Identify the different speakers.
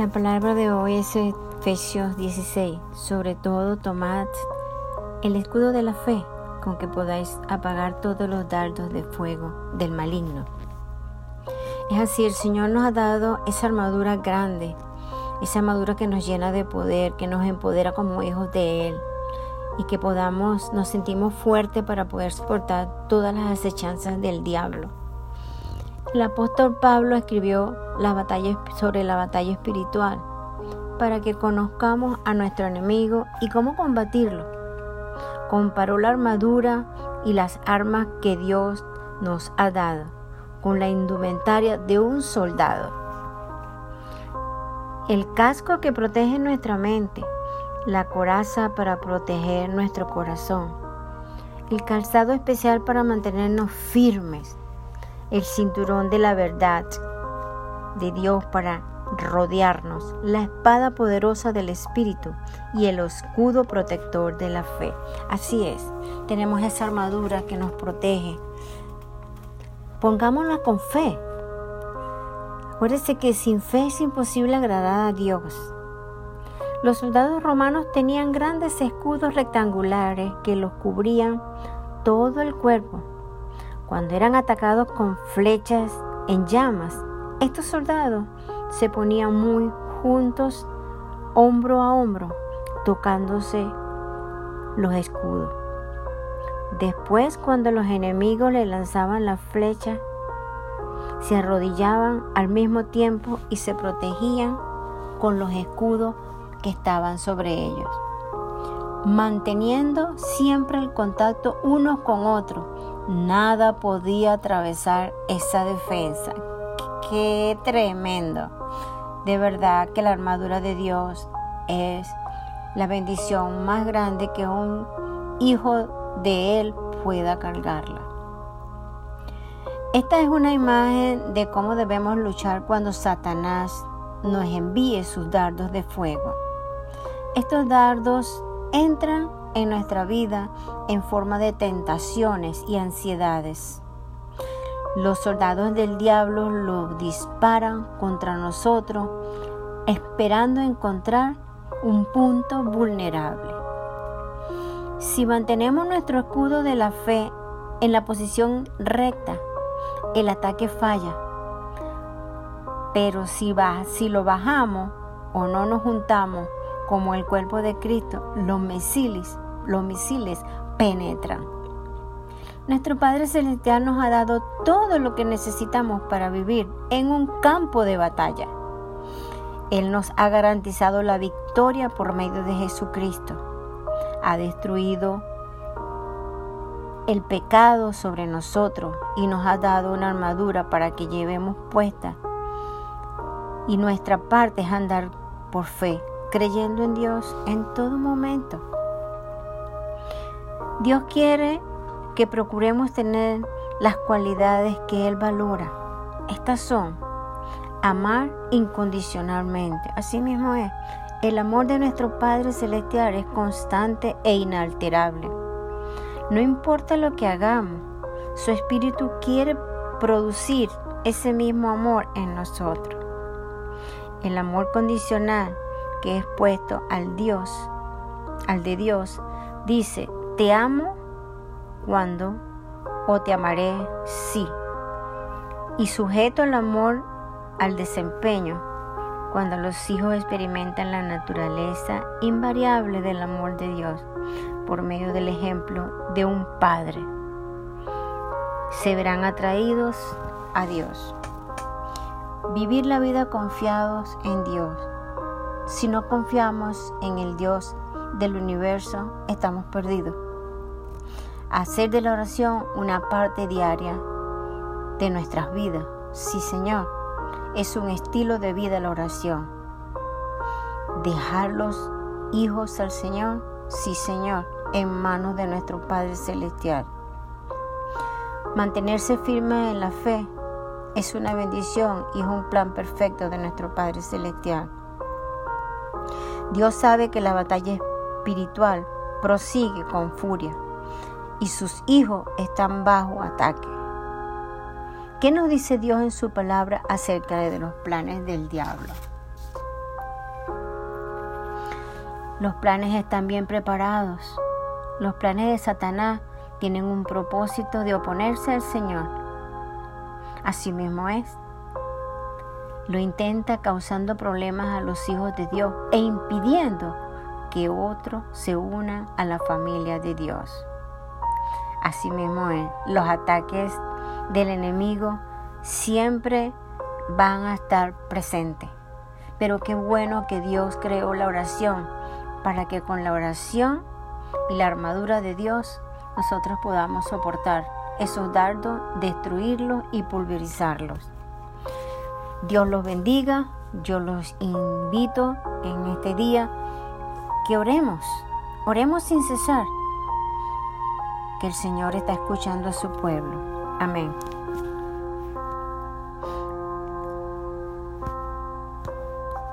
Speaker 1: La palabra de hoy es Efesios 16. Sobre todo, tomad el escudo de la fe con que podáis apagar todos los dardos de fuego del maligno. Es así, el Señor nos ha dado esa armadura grande, esa armadura que nos llena de poder, que nos empodera como hijos de Él y que podamos, nos sentimos fuertes para poder soportar todas las acechanzas del diablo. El apóstol Pablo escribió sobre la batalla espiritual para que conozcamos a nuestro enemigo y cómo combatirlo. Comparó la armadura y las armas que Dios nos ha dado con la indumentaria de un soldado. El casco que protege nuestra mente, la coraza para proteger nuestro corazón, el calzado especial para mantenernos firmes el cinturón de la verdad de Dios para rodearnos, la espada poderosa del Espíritu y el escudo protector de la fe. Así es, tenemos esa armadura que nos protege. Pongámosla con fe. Acuérdese que sin fe es imposible agradar a Dios. Los soldados romanos tenían grandes escudos rectangulares que los cubrían todo el cuerpo cuando eran atacados con flechas en llamas, estos soldados se ponían muy juntos, hombro a hombro, tocándose los escudos. Después, cuando los enemigos le lanzaban la flecha, se arrodillaban al mismo tiempo y se protegían con los escudos que estaban sobre ellos, manteniendo siempre el contacto unos con otros Nada podía atravesar esa defensa. Qué tremendo. De verdad que la armadura de Dios es la bendición más grande que un hijo de Él pueda cargarla. Esta es una imagen de cómo debemos luchar cuando Satanás nos envíe sus dardos de fuego. Estos dardos entran en nuestra vida en forma de tentaciones y ansiedades. Los soldados del diablo lo disparan contra nosotros esperando encontrar un punto vulnerable. Si mantenemos nuestro escudo de la fe en la posición recta, el ataque falla. Pero si, si lo bajamos o no nos juntamos como el cuerpo de Cristo, los misiles, penetran. Nuestro Padre Celestial nos ha dado todo lo que necesitamos para vivir en un campo de batalla. Él nos ha garantizado la victoria por medio de Jesucristo. Ha destruido el pecado sobre nosotros y nos ha dado una armadura para que llevemos puesta. Y nuestra parte es andar por fe, creyendo en Dios en todo momento. Dios quiere que procuremos tener las cualidades que Él valora. Estas son amar incondicionalmente. Así mismo es. El amor de nuestro Padre Celestial es constante e inalterable. No importa lo que hagamos, su Espíritu quiere producir ese mismo amor en nosotros. El amor condicional que es puesto al Dios, al de Dios, dice, te amo cuando o te amaré sí. Y sujeto el amor al desempeño cuando los hijos experimentan la naturaleza invariable del amor de Dios por medio del ejemplo de un padre. Se verán atraídos a Dios. Vivir la vida confiados en Dios si no confiamos en el Dios del universo, estamos perdidos. Hacer de la oración una parte diaria de nuestras vidas. Sí, Señor, es un estilo de vida la oración. Dejar los hijos al Señor, sí, Señor, en manos de nuestro Padre Celestial. Mantenerse firme en la fe es una bendición y es un plan perfecto de nuestro Padre Celestial. Dios sabe que la batalla espiritual prosigue con furia y sus hijos están bajo ataque. ¿Qué nos dice Dios en su palabra acerca de los planes del diablo? Los planes están bien preparados. Los planes de Satanás tienen un propósito de oponerse al Señor. Así mismo es. Lo intenta causando problemas a los hijos de Dios e impidiendo que otros se unan a la familia de Dios. Así mismo es. Los ataques del enemigo siempre van a estar presentes. Pero qué bueno que Dios creó la oración para que con la oración y la armadura de Dios nosotros podamos soportar esos dardos, destruirlos y pulverizarlos. Dios los bendiga. Yo los invito en este día que oremos, oremos sin cesar, que el Señor está escuchando a su pueblo. Amén.